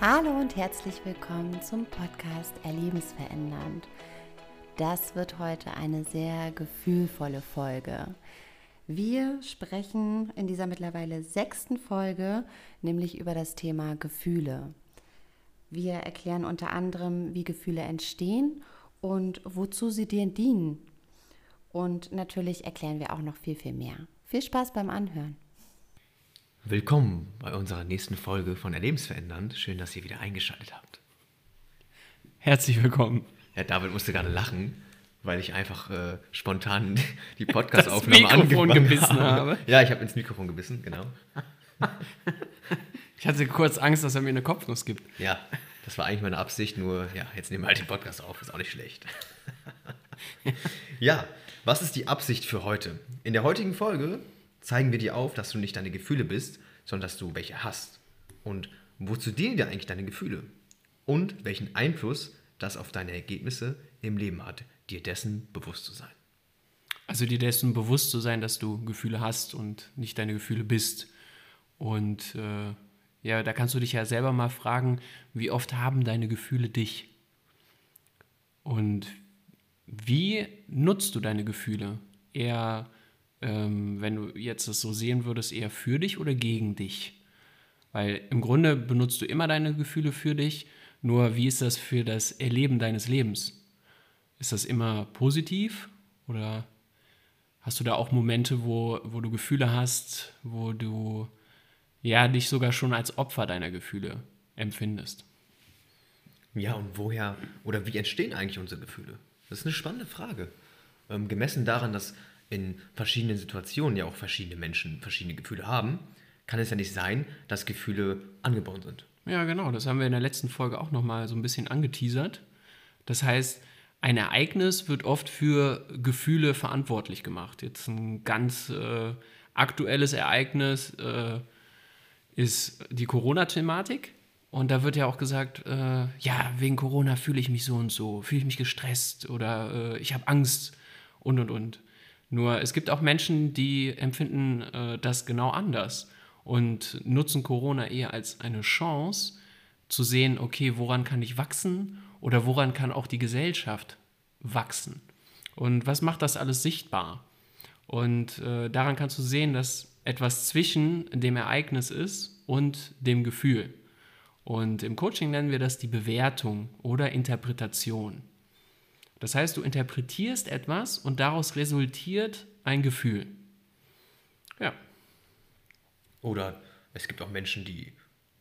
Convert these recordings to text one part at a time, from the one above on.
Hallo und herzlich willkommen zum Podcast Erlebensverändernd. Das wird heute eine sehr gefühlvolle Folge. Wir sprechen in dieser mittlerweile sechsten Folge nämlich über das Thema Gefühle. Wir erklären unter anderem, wie Gefühle entstehen und wozu sie dir dienen. Und natürlich erklären wir auch noch viel, viel mehr. Viel Spaß beim Anhören. Willkommen bei unserer nächsten Folge von Erlebensverändernd. Schön, dass ihr wieder eingeschaltet habt. Herzlich willkommen. Ja, David musste gerade lachen, weil ich einfach äh, spontan die Podcast-Aufnahme angefangen gebissen habe. habe. Ja, ich habe ins Mikrofon gebissen, genau. Ich hatte kurz Angst, dass er mir eine Kopfnuss gibt. Ja, das war eigentlich meine Absicht, nur ja, jetzt nehmen wir halt den Podcast auf, ist auch nicht schlecht. ja, was ist die Absicht für heute? In der heutigen Folge zeigen wir dir auf, dass du nicht deine Gefühle bist, sondern dass du welche hast. Und wozu dienen dir eigentlich deine Gefühle? Und welchen Einfluss das auf deine Ergebnisse im Leben hat, dir dessen bewusst zu sein. Also dir dessen bewusst zu sein, dass du Gefühle hast und nicht deine Gefühle bist. Und äh, ja, da kannst du dich ja selber mal fragen, wie oft haben deine Gefühle dich? Und wie nutzt du deine Gefühle? Eher ähm, wenn du jetzt das so sehen würdest, eher für dich oder gegen dich? Weil im Grunde benutzt du immer deine Gefühle für dich, nur wie ist das für das Erleben deines Lebens? Ist das immer positiv oder hast du da auch Momente, wo, wo du Gefühle hast, wo du ja dich sogar schon als Opfer deiner Gefühle empfindest? Ja, und woher oder wie entstehen eigentlich unsere Gefühle? Das ist eine spannende Frage. Ähm, gemessen daran, dass in verschiedenen Situationen ja auch verschiedene Menschen verschiedene Gefühle haben, kann es ja nicht sein, dass Gefühle angeboren sind. Ja, genau. Das haben wir in der letzten Folge auch nochmal so ein bisschen angeteasert. Das heißt, ein Ereignis wird oft für Gefühle verantwortlich gemacht. Jetzt ein ganz äh, aktuelles Ereignis äh, ist die Corona-Thematik. Und da wird ja auch gesagt, äh, ja, wegen Corona fühle ich mich so und so, fühle ich mich gestresst oder äh, ich habe Angst und und und. Nur es gibt auch Menschen, die empfinden äh, das genau anders und nutzen Corona eher als eine Chance zu sehen, okay, woran kann ich wachsen oder woran kann auch die Gesellschaft wachsen. Und was macht das alles sichtbar? Und äh, daran kannst du sehen, dass etwas zwischen dem Ereignis ist und dem Gefühl. Und im Coaching nennen wir das die Bewertung oder Interpretation. Das heißt, du interpretierst etwas und daraus resultiert ein Gefühl. Ja. Oder es gibt auch Menschen, die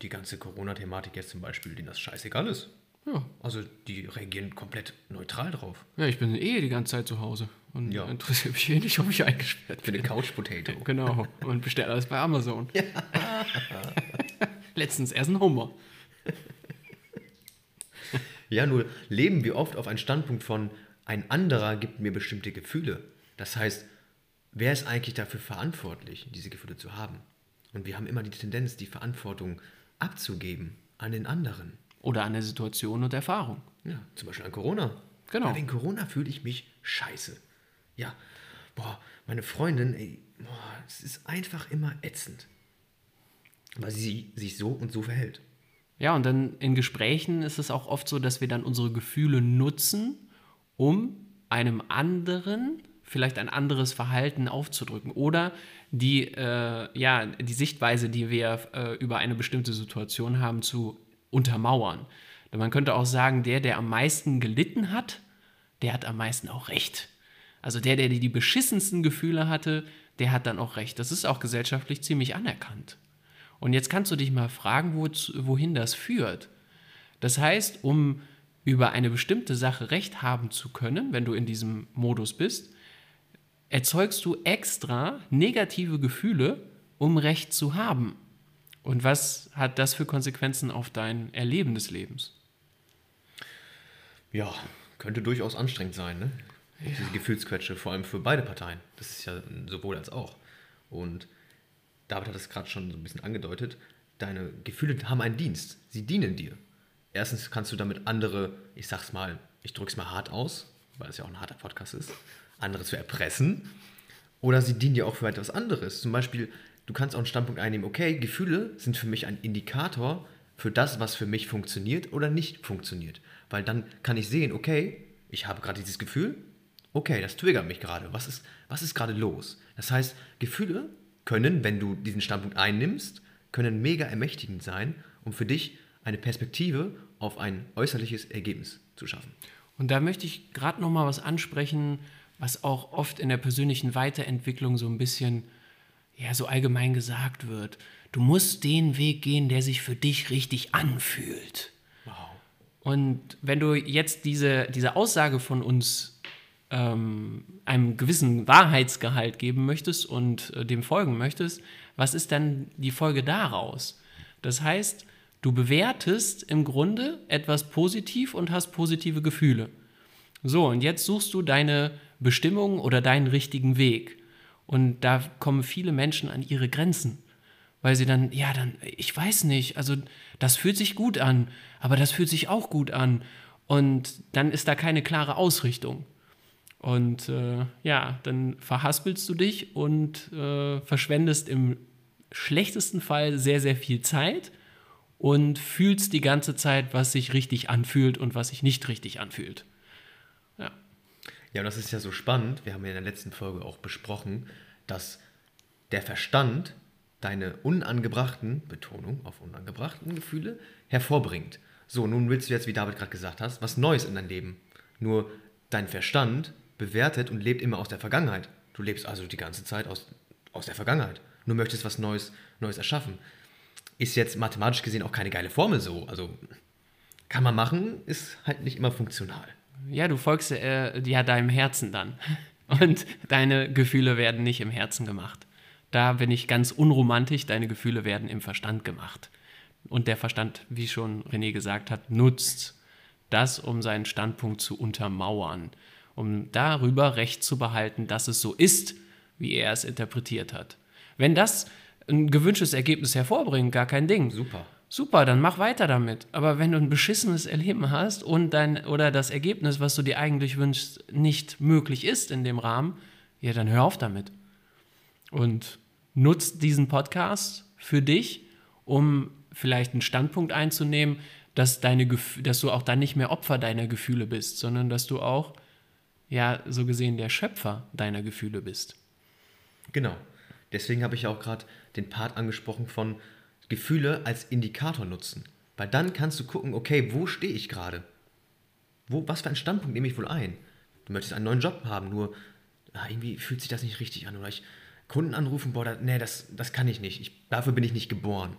die ganze Corona-Thematik jetzt zum Beispiel, denen das scheißegal ist. Ja. Also die reagieren komplett neutral drauf. Ja, ich bin eh die ganze Zeit zu Hause und ja. interessiert mich eh nicht, ob ich eingesperrt bin. Für eine Couch-Potato. Genau. Und bestelle alles bei Amazon. Ja. Letztens erst ein Hummer. Ja, nur leben wir oft auf einen Standpunkt von, ein anderer gibt mir bestimmte Gefühle. Das heißt, wer ist eigentlich dafür verantwortlich, diese Gefühle zu haben? Und wir haben immer die Tendenz, die Verantwortung abzugeben an den anderen. Oder an der Situation und Erfahrung. Ja, zum Beispiel an Corona. Genau. Ja, wegen Corona fühle ich mich scheiße. Ja, boah, meine Freundin, ey, boah, es ist einfach immer ätzend. Weil sie sich so und so verhält. Ja, und dann in Gesprächen ist es auch oft so, dass wir dann unsere Gefühle nutzen, um einem anderen vielleicht ein anderes Verhalten aufzudrücken oder die, äh, ja, die Sichtweise, die wir äh, über eine bestimmte Situation haben, zu untermauern. Man könnte auch sagen, der, der am meisten gelitten hat, der hat am meisten auch recht. Also der, der die beschissensten Gefühle hatte, der hat dann auch recht. Das ist auch gesellschaftlich ziemlich anerkannt. Und jetzt kannst du dich mal fragen, wo, wohin das führt. Das heißt, um über eine bestimmte Sache Recht haben zu können, wenn du in diesem Modus bist, erzeugst du extra negative Gefühle, um Recht zu haben. Und was hat das für Konsequenzen auf dein Erleben des Lebens? Ja, könnte durchaus anstrengend sein, ne? Ja. Diese Gefühlsquetsche, vor allem für beide Parteien. Das ist ja sowohl als auch. Und David hat es gerade schon so ein bisschen angedeutet, deine Gefühle haben einen Dienst. Sie dienen dir. Erstens kannst du damit andere, ich sag's mal, ich drück's mal hart aus, weil es ja auch ein harter Podcast ist, andere zu erpressen. Oder sie dienen dir auch für etwas anderes. Zum Beispiel, du kannst auch einen Standpunkt einnehmen, okay, Gefühle sind für mich ein Indikator, für das, was für mich funktioniert oder nicht funktioniert. Weil dann kann ich sehen, okay, ich habe gerade dieses Gefühl, okay, das triggert mich gerade. Was ist, was ist gerade los? Das heißt, Gefühle können, wenn du diesen Standpunkt einnimmst, können mega ermächtigend sein, um für dich eine Perspektive auf ein äußerliches Ergebnis zu schaffen. Und da möchte ich gerade noch mal was ansprechen, was auch oft in der persönlichen Weiterentwicklung so ein bisschen ja so allgemein gesagt wird. Du musst den Weg gehen, der sich für dich richtig anfühlt. Wow. Und wenn du jetzt diese, diese Aussage von uns ähm, einem gewissen Wahrheitsgehalt geben möchtest und äh, dem folgen möchtest, was ist dann die Folge daraus? Das heißt, du bewertest im Grunde etwas positiv und hast positive Gefühle. So, und jetzt suchst du deine Bestimmung oder deinen richtigen Weg. Und da kommen viele Menschen an ihre Grenzen, weil sie dann, ja, dann, ich weiß nicht, also das fühlt sich gut an, aber das fühlt sich auch gut an. Und dann ist da keine klare Ausrichtung. Und äh, ja, dann verhaspelst du dich und äh, verschwendest im schlechtesten Fall sehr, sehr viel Zeit und fühlst die ganze Zeit, was sich richtig anfühlt und was sich nicht richtig anfühlt. Ja. Ja, und das ist ja so spannend. Wir haben ja in der letzten Folge auch besprochen, dass der Verstand deine unangebrachten, Betonung auf unangebrachten Gefühle hervorbringt. So, nun willst du jetzt, wie David gerade gesagt hast, was Neues in dein Leben. Nur dein Verstand bewertet und lebt immer aus der Vergangenheit. Du lebst also die ganze Zeit aus, aus der Vergangenheit. Nur möchtest was Neues, Neues erschaffen. Ist jetzt mathematisch gesehen auch keine geile Formel so. Also kann man machen, ist halt nicht immer funktional. Ja, du folgst äh, ja deinem Herzen dann. Und deine Gefühle werden nicht im Herzen gemacht. Da bin ich ganz unromantisch, deine Gefühle werden im Verstand gemacht. Und der Verstand, wie schon René gesagt hat, nutzt das, um seinen Standpunkt zu untermauern, um darüber Recht zu behalten, dass es so ist, wie er es interpretiert hat. Wenn das ein gewünschtes Ergebnis hervorbringt, gar kein Ding. Super. Super, dann mach weiter damit. Aber wenn du ein beschissenes Erleben hast und dein oder das Ergebnis, was du dir eigentlich wünschst, nicht möglich ist in dem Rahmen, ja, dann hör auf damit. Und nutzt diesen Podcast für dich, um vielleicht einen Standpunkt einzunehmen, dass, deine, dass du auch dann nicht mehr Opfer deiner Gefühle bist, sondern dass du auch, ja, so gesehen der Schöpfer deiner Gefühle bist. Genau. Deswegen habe ich auch gerade den Part angesprochen von Gefühle als Indikator nutzen. Weil dann kannst du gucken, okay, wo stehe ich gerade? Was für einen Standpunkt nehme ich wohl ein? Du möchtest einen neuen Job haben, nur ah, irgendwie fühlt sich das nicht richtig an. Oder ich Kunden anrufen, boah, da, nee, das, das kann ich nicht. Ich, dafür bin ich nicht geboren.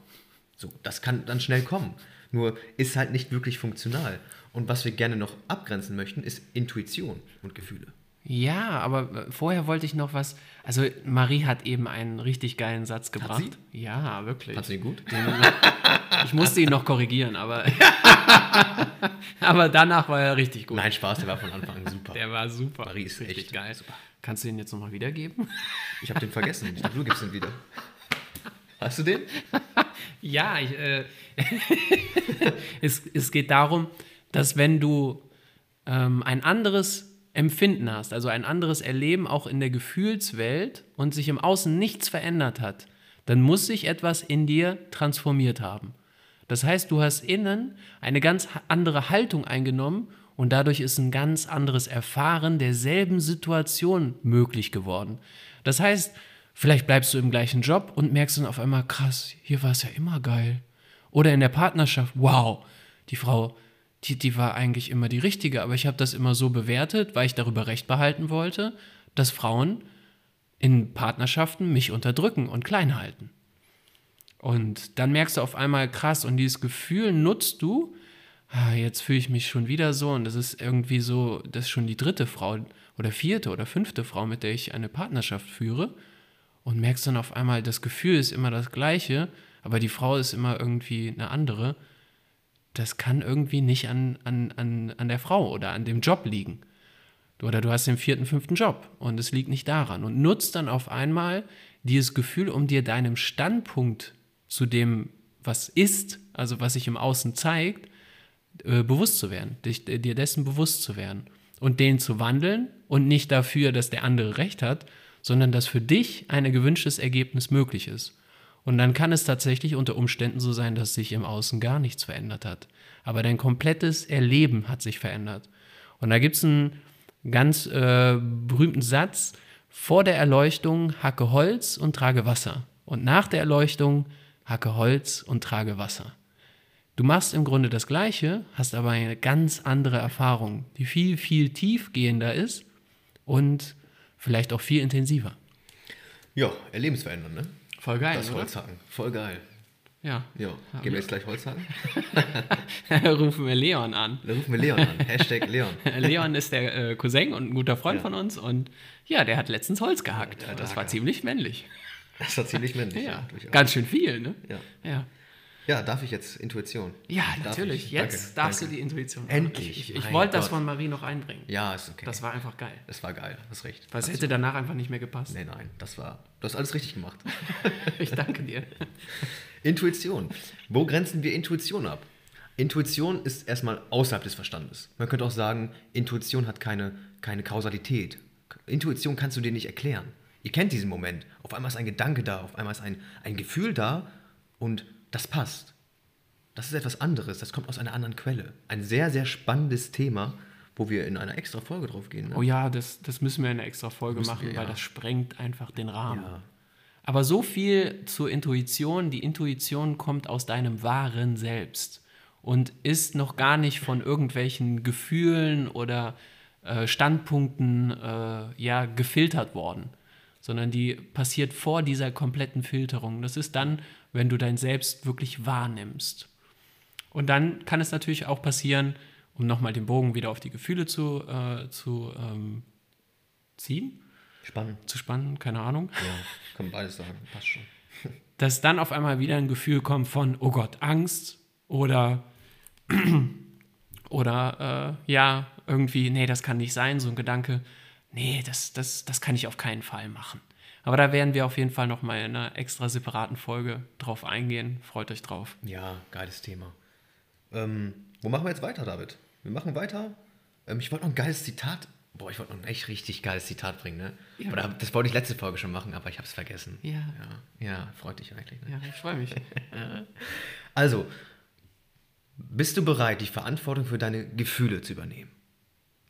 So, das kann dann schnell kommen. Nur ist halt nicht wirklich funktional. Und was wir gerne noch abgrenzen möchten, ist Intuition und Gefühle. Ja, aber äh, vorher wollte ich noch was. Also, Marie hat eben einen richtig geilen Satz gebracht. Hat sie? Ja, wirklich. Hat sie gut? Ich musste ihn noch korrigieren, aber, aber danach war er richtig gut. Nein, Spaß, der war von Anfang an super. Der war super. Marie ist richtig echt geil. super. Kannst du ihn jetzt nochmal wiedergeben? Ich habe den vergessen. Ich dachte, du gibst ihn wieder. Hast du den? Ja, ich, äh, es, es geht darum, dass wenn du ähm, ein anderes Empfinden hast, also ein anderes Erleben auch in der Gefühlswelt und sich im Außen nichts verändert hat, dann muss sich etwas in dir transformiert haben. Das heißt, du hast innen eine ganz andere Haltung eingenommen und dadurch ist ein ganz anderes Erfahren derselben Situation möglich geworden. Das heißt, vielleicht bleibst du im gleichen Job und merkst dann auf einmal, krass, hier war es ja immer geil. Oder in der Partnerschaft, wow, die Frau, die, die war eigentlich immer die richtige, aber ich habe das immer so bewertet, weil ich darüber recht behalten wollte, dass Frauen in Partnerschaften mich unterdrücken und klein halten. Und dann merkst du auf einmal krass und dieses Gefühl nutzt du, ah, jetzt fühle ich mich schon wieder so und das ist irgendwie so, das ist schon die dritte Frau oder vierte oder fünfte Frau, mit der ich eine Partnerschaft führe und merkst dann auf einmal, das Gefühl ist immer das gleiche, aber die Frau ist immer irgendwie eine andere. Das kann irgendwie nicht an, an, an, an der Frau oder an dem Job liegen. Oder du hast den vierten, fünften Job und es liegt nicht daran. Und nutzt dann auf einmal dieses Gefühl, um dir deinem Standpunkt zu dem, was ist, also was sich im Außen zeigt, äh, bewusst zu werden, dich, äh, dir dessen bewusst zu werden und den zu wandeln und nicht dafür, dass der andere recht hat, sondern dass für dich ein gewünschtes Ergebnis möglich ist. Und dann kann es tatsächlich unter Umständen so sein, dass sich im Außen gar nichts verändert hat. Aber dein komplettes Erleben hat sich verändert. Und da gibt es einen ganz äh, berühmten Satz, vor der Erleuchtung hacke Holz und trage Wasser. Und nach der Erleuchtung hacke Holz und trage Wasser. Du machst im Grunde das Gleiche, hast aber eine ganz andere Erfahrung, die viel, viel tiefgehender ist und vielleicht auch viel intensiver. Ja, erlebensverändern, ne? Voll geil. Das oder? Holzhacken. Voll geil. Ja. Ja. Gehen wir jetzt gleich Holzhacken? Rufen wir Leon an. Dann rufen wir Leon an. Hashtag Leon. Leon ist der äh, Cousin und ein guter Freund Ja. von uns und ja, der hat letztens Holz gehackt. der das war ziemlich männlich. Das war ziemlich männlich. Ja, durchaus. ganz schön viel, ne? Ja. Ja, ja, darf ich jetzt Intuition? ja natürlich. ich? Jetzt Danke, darfst danke. du die Intuition. Endlich, Ich, ich, ich wollte das von Marie noch einbringen. Ja, ist okay. Das war einfach geil. das war geil, hast recht. Was Hast hätte danach einfach nicht mehr gepasst. Nee, nein, das war. Du hast alles richtig gemacht. Ich danke dir. Intuition. Wo grenzen wir Intuition ab? Intuition ist erstmal außerhalb des Verstandes. Man könnte auch sagen, Intuition hat keine, keine Kausalität. Intuition kannst du dir nicht erklären. Ihr kennt diesen Moment. Auf einmal ist ein Gedanke da, auf einmal ist ein, ein Gefühl da und das passt. Das ist etwas anderes, das kommt aus einer anderen Quelle. Ein sehr, sehr spannendes Thema, wo wir in einer extra Folge drauf gehen. Ne? Oh ja, das, das müssen wir in einer extra Folge Müssen machen, wir, weil ja. das sprengt einfach den Rahmen. Ja. Aber so viel zur Intuition. Die Intuition kommt aus deinem wahren Selbst und ist noch gar nicht von irgendwelchen Gefühlen oder äh, Standpunkten äh, ja, gefiltert worden, sondern die passiert vor dieser kompletten Filterung. Das ist dann, wenn du dein Selbst wirklich wahrnimmst. Und dann kann es natürlich auch passieren, um nochmal den Bogen wieder auf die Gefühle zu, äh, zu ähm, ziehen, Spannend. zu spannen, keine Ahnung, Ja, kann beides sagen. Passt schon. dass dann auf einmal wieder ein Gefühl kommt von, oh Gott, Angst oder, oder äh, ja, irgendwie, nee, das kann nicht sein, so ein Gedanke, nee, das, das, das kann ich auf keinen Fall machen. Aber da werden wir auf jeden Fall nochmal in einer extra separaten Folge drauf eingehen. Freut euch drauf. Ja, geiles Thema. Ähm, wo machen wir jetzt weiter, David? Wir machen weiter. Ähm, ich wollte noch ein geiles Zitat. Boah, ich wollte noch ein echt richtig geiles Zitat bringen, ne? Ja. Oder das wollte ich letzte Folge schon machen, aber ich habe es vergessen. Ja. ja. Ja, freut dich eigentlich. Ne? Ja, ich freue mich. Also, bist du bereit, die Verantwortung für deine Gefühle zu übernehmen?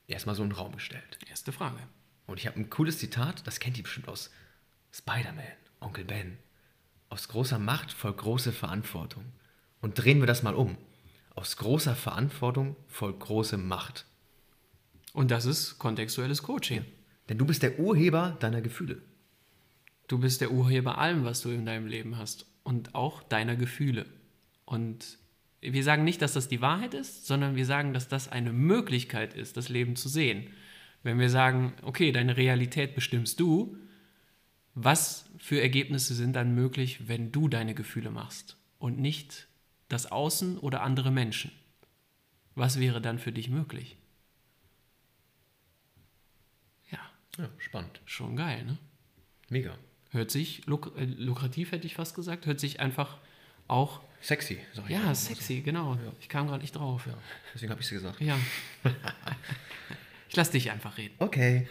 Erstmal so einen Raum gestellt. Erste Frage. Und ich habe ein cooles Zitat, das kennt ihr bestimmt aus Spider-Man, Onkel Ben. Aus großer Macht folgt große Verantwortung. Und drehen wir das mal um. Aus großer Verantwortung folgt große Macht. Und das ist kontextuelles Coaching. Denn du bist der Urheber deiner Gefühle. Du bist der Urheber allem, was du in deinem Leben hast und auch deiner Gefühle. Und wir sagen nicht, dass das die Wahrheit ist, sondern wir sagen, dass das eine Möglichkeit ist, das Leben zu sehen. Wenn wir sagen, okay, deine Realität bestimmst du, was für Ergebnisse sind dann möglich, wenn du deine Gefühle machst und nicht das Außen oder andere Menschen? Was wäre dann für dich möglich? Ja, Ja, spannend. schon geil, ne? Mega. Hört sich luk äh, lukrativ, hätte ich fast gesagt. Hört sich einfach auch. Sexy, sag ich Ja, sexy, genau. Ich kam gerade nicht drauf. Ja, deswegen habe ich es gesagt. Ja. ich lass dich einfach reden. Okay.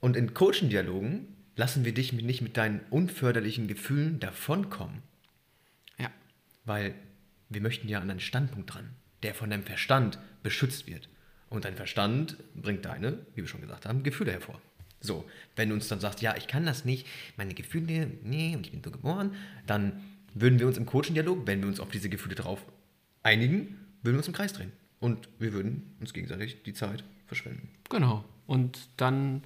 Und in Coaching-Dialogen lassen wir dich nicht mit deinen unförderlichen Gefühlen davonkommen. Ja. Weil wir möchten ja an einen Standpunkt dran, der von deinem Verstand beschützt wird. Und dein Verstand bringt deine, wie wir schon gesagt haben, Gefühle hervor. So, wenn du uns dann sagst, ja, ich kann das nicht, meine Gefühle, nee, und ich bin so geboren, dann würden wir uns im Coaching-Dialog, wenn wir uns auf diese Gefühle drauf einigen, würden wir uns im Kreis drehen. Und wir würden uns gegenseitig die Zeit verschwenden. Genau. Und dann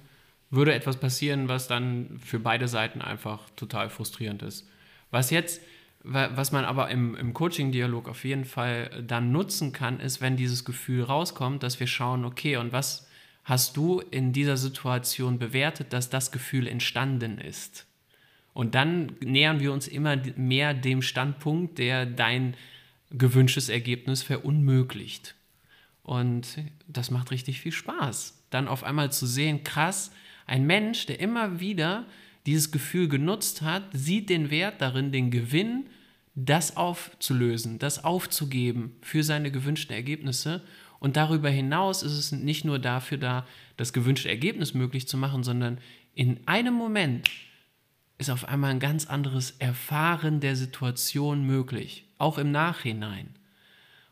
würde etwas passieren, was dann für beide Seiten einfach total frustrierend ist. Was jetzt, wa- was man aber im, im Coaching-Dialog auf jeden Fall dann nutzen kann, ist, wenn dieses Gefühl rauskommt, dass wir schauen, okay, und was hast du in dieser Situation bewertet, dass das Gefühl entstanden ist? Und dann nähern wir uns immer mehr dem Standpunkt, der dein gewünschtes Ergebnis verunmöglicht. Und das macht richtig viel Spaß. Dann auf einmal zu sehen, krass, ein Mensch, der immer wieder dieses Gefühl genutzt hat, sieht den Wert darin, den Gewinn, das aufzulösen, das aufzugeben für seine gewünschten Ergebnisse. Und darüber hinaus ist es nicht nur dafür da, das gewünschte Ergebnis möglich zu machen, sondern in einem Moment ist auf einmal ein ganz anderes Erfahren der Situation möglich, auch im Nachhinein.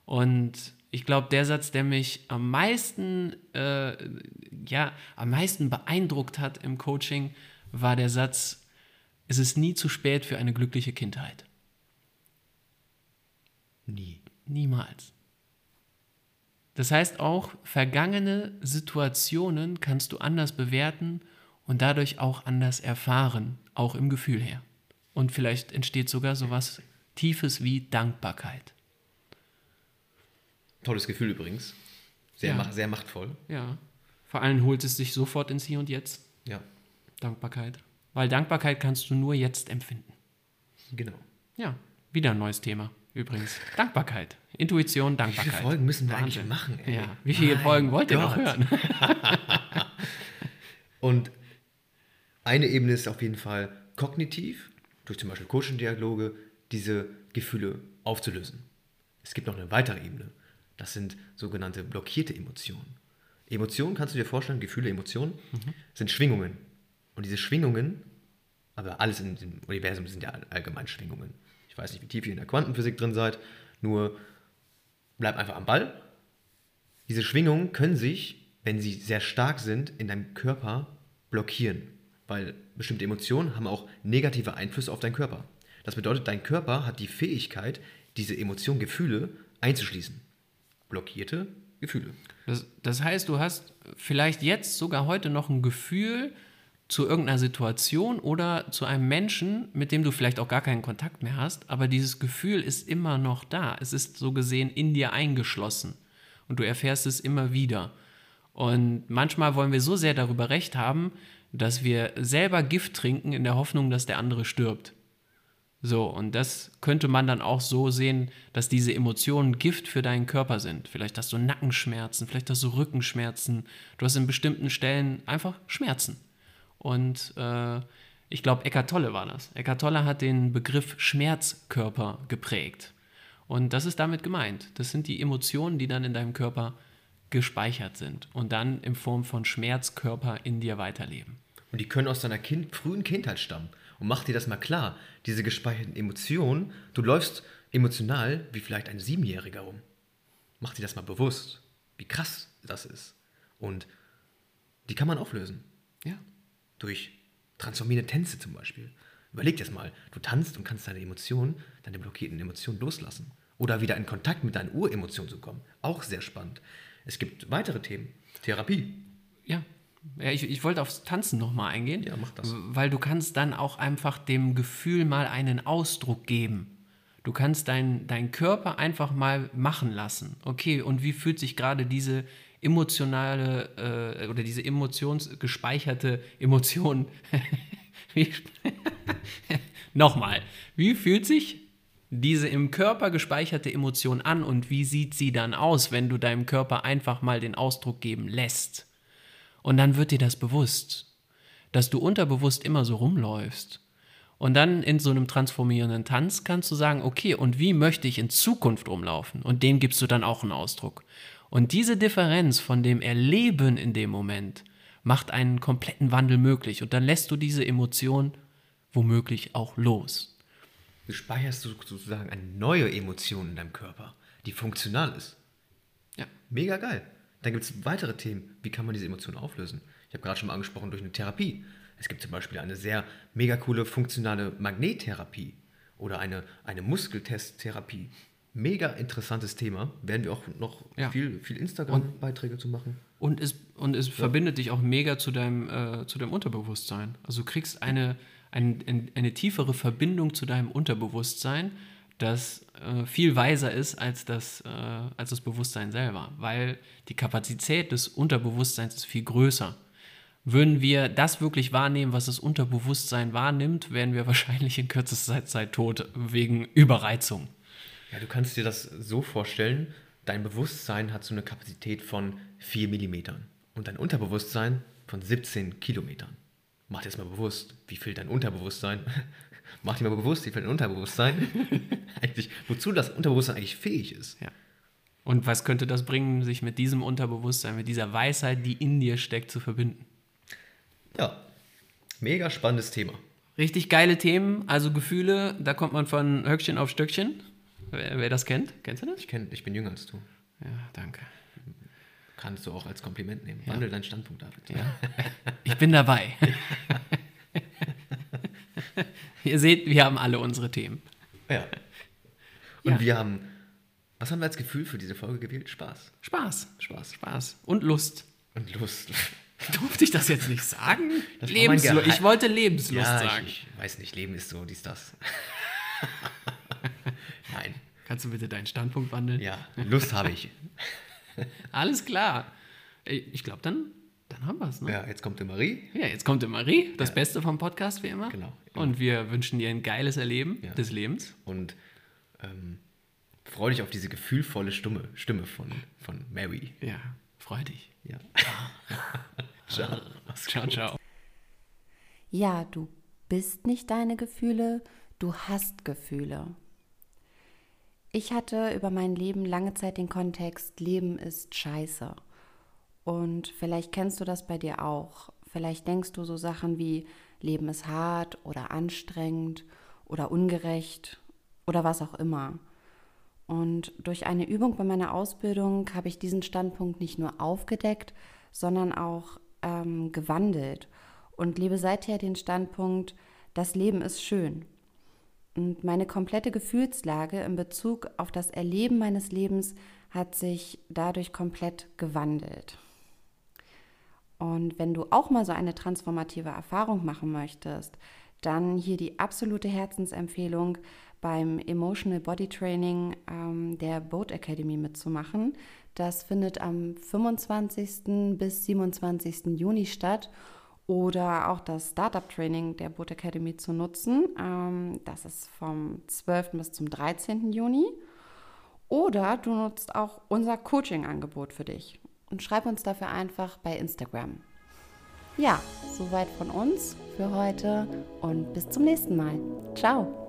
Und ich glaube, der Satz, der mich am meisten, äh, ja, am meisten beeindruckt hat im Coaching, war der Satz, es ist nie zu spät für eine glückliche Kindheit. Nie. Niemals. Das heißt auch, vergangene Situationen kannst du anders bewerten und dadurch auch anders erfahren, auch im Gefühl her. Und vielleicht entsteht sogar sowas Tiefes wie Dankbarkeit. Tolles Gefühl übrigens. Sehr, Ja. mach, sehr machtvoll. Ja. Vor allem holt es sich sofort ins Hier und Jetzt. Ja, Dankbarkeit. Weil Dankbarkeit kannst du nur jetzt empfinden. genau. Ja, wieder ein neues Thema übrigens. Dankbarkeit. Intuition, Wie Dankbarkeit. viele Folgen müssen wir Wahnsinn. eigentlich machen? Ey? Ja, wie viele Mein Folgen wollt ihr noch hören? Und eine Ebene ist auf jeden Fall kognitiv, durch zum Beispiel Coaching-Dialoge, diese Gefühle aufzulösen. Es gibt noch eine weitere Ebene. Das sind sogenannte blockierte Emotionen. Emotionen, kannst du dir vorstellen, Gefühle, Emotionen, sind Schwingungen. Und diese Schwingungen, aber alles in dem Universum sind ja allgemein Schwingungen. Ich weiß nicht, wie tief ihr in der Quantenphysik drin seid, nur bleib einfach am Ball. Diese Schwingungen können sich, wenn sie sehr stark sind, in deinem Körper blockieren, weil bestimmte Emotionen haben auch negative Einflüsse auf deinen Körper. Das bedeutet, dein Körper hat die Fähigkeit, diese Emotionen, Gefühle einzuschließen. Blockierte Gefühle. Das, das heißt, du hast vielleicht jetzt sogar heute noch ein Gefühl zu irgendeiner Situation oder zu einem Menschen, mit dem du vielleicht auch gar keinen Kontakt mehr hast, aber dieses Gefühl ist immer noch da. Es ist so gesehen in dir eingeschlossen und du erfährst es immer wieder. Und manchmal wollen wir so sehr darüber recht haben, dass wir selber Gift trinken in der Hoffnung, dass der andere stirbt. So, und das könnte man dann auch so sehen, dass diese Emotionen Gift für deinen Körper sind. Vielleicht hast du Nackenschmerzen, vielleicht hast du Rückenschmerzen, du hast in bestimmten Stellen einfach Schmerzen. Und äh, ich glaube, Eckart Tolle war das. Eckart Tolle hat den Begriff Schmerzkörper geprägt. Und das ist damit gemeint. Das sind die Emotionen, die dann in deinem Körper gespeichert sind und dann in Form von Schmerzkörper in dir weiterleben. Und die können aus deiner kind frühen Kindheit stammen. Und mach dir das mal klar, diese gespeicherten Emotionen, du läufst emotional wie vielleicht ein Siebenjähriger rum. Mach dir das mal bewusst, wie krass das ist. Und die kann man auflösen. Ja. Durch transformierende Tänze zum Beispiel. Überleg dir das mal. Du tanzt und kannst deine Emotionen, deine blockierten Emotionen loslassen. Oder wieder in Kontakt mit deinen Uremotionen zu kommen. Auch sehr spannend. Es gibt weitere Themen. Therapie. Ja. Ja, ich, ich wollte aufs Tanzen nochmal eingehen. Ja, mach das. Weil du kannst dann auch einfach dem Gefühl mal einen Ausdruck geben. Du kannst deinen dein Körper einfach mal machen lassen. Okay, und wie fühlt sich gerade diese emotionale äh, oder diese emotionsgespeicherte Emotion. wie, Nochmal. Wie fühlt sich diese im Körper gespeicherte Emotion an und wie sieht sie dann aus, wenn du deinem Körper einfach mal den Ausdruck geben lässt? Und dann wird dir das bewusst, dass du unterbewusst immer so rumläufst. Und dann in so einem transformierenden Tanz kannst du sagen, okay, und wie möchte ich in Zukunft rumlaufen? Und dem gibst du dann auch einen Ausdruck. Und diese Differenz von dem Erleben in dem Moment macht einen kompletten Wandel möglich. Und dann lässt du diese Emotion womöglich auch los. Du speicherst sozusagen eine neue Emotion in deinem Körper, die funktional ist. Ja. Mega geil. Dann gibt es weitere Themen. Wie kann man diese Emotionen auflösen? Ich habe gerade schon mal angesprochen durch eine Therapie. Es gibt zum Beispiel eine sehr mega coole funktionale Magnettherapie oder eine, eine Muskeltesttherapie. Mega interessantes Thema. Werden wir auch noch Ja. viel, viel Instagram-Beiträge zu machen. Und es, und es verbindet dich auch mega zu deinem, äh, zu deinem Unterbewusstsein. Also du kriegst eine, ein, ein, eine tiefere Verbindung zu deinem Unterbewusstsein, das äh, viel weiser ist als das, äh, als das Bewusstsein selber, weil die Kapazität des Unterbewusstseins ist viel größer. Würden wir das wirklich wahrnehmen, was das Unterbewusstsein wahrnimmt, wären wir wahrscheinlich in kürzester Zeit tot wegen Überreizung. Ja, du kannst dir das so vorstellen, dein Bewusstsein hat so eine Kapazität von 4 Millimetern und dein Unterbewusstsein von 17 Kilometern. Mach dir das mal bewusst, wie viel dein Unterbewusstsein, mach dir mal bewusst, wie viel dein Unterbewusstsein eigentlich, wozu das Unterbewusstsein eigentlich fähig ist. Ja. Und was könnte das bringen, sich mit diesem Unterbewusstsein, mit dieser Weisheit, die in dir steckt, zu verbinden? Ja, mega spannendes Thema. Richtig geile Themen, also Gefühle, da kommt man von Höckchen auf Stöckchen. Wer, wer das kennt, kennst du das? Ich, kenn, ich bin jünger als du. Ja, danke. Kannst du auch als Kompliment nehmen. Wandel deinen Standpunkt, David. Ja. Ich bin dabei. Ihr seht, wir haben alle unsere Themen. Ja. Und Ja. wir haben, was haben wir als Gefühl für diese Folge gewählt? Spaß. Spaß. Spaß. Spaß. Und Lust. Und Lust. Durfte ich das jetzt nicht sagen? Lebenslust. Ich wollte Lebenslust ja, sagen. ich, ich weiß nicht, Leben ist so, dies, das. Nein. Kannst du bitte deinen Standpunkt wandeln? Ja, Lust habe ich. Alles klar. Ich glaube, dann, dann haben wir es. Ne? Ja, jetzt kommt die Marie. Ja, jetzt kommt die Marie, das Beste vom Podcast wie immer. Genau. Und wir wünschen dir ein geiles Erleben Ja. des Lebens. Und ähm, freu dich auf diese gefühlvolle Stimme, Stimme von, von Mary. Ja, freu dich. Ja. Ciao. Ciao, ciao. Ja, du bist nicht deine Gefühle, du hast Gefühle. Ich hatte über mein Leben lange Zeit den Kontext, Leben ist scheiße. Und vielleicht kennst du das bei dir auch. Vielleicht denkst du so Sachen wie Leben ist hart oder anstrengend oder ungerecht oder was auch immer. Und durch eine Übung bei meiner Ausbildung habe ich diesen Standpunkt nicht nur aufgedeckt, sondern auch ähm, gewandelt und lebe seither den Standpunkt, das Leben ist schön. Und meine komplette Gefühlslage in Bezug auf das Erleben meines Lebens hat sich dadurch komplett gewandelt. Und wenn du auch mal so eine transformative Erfahrung machen möchtest, dann hier die absolute Herzensempfehlung beim Emotional Body Training ähm, der Boat Academy mitzumachen. Das findet am 25. bis 27. Juni statt. Oder auch das Startup Training der Boat Academy zu nutzen. Ähm, das ist vom 12. bis zum 13. Juni. Oder du nutzt auch unser Coaching-Angebot für dich und schreib uns dafür einfach bei Instagram. Ja, soweit von uns für heute und bis zum nächsten Mal. Ciao.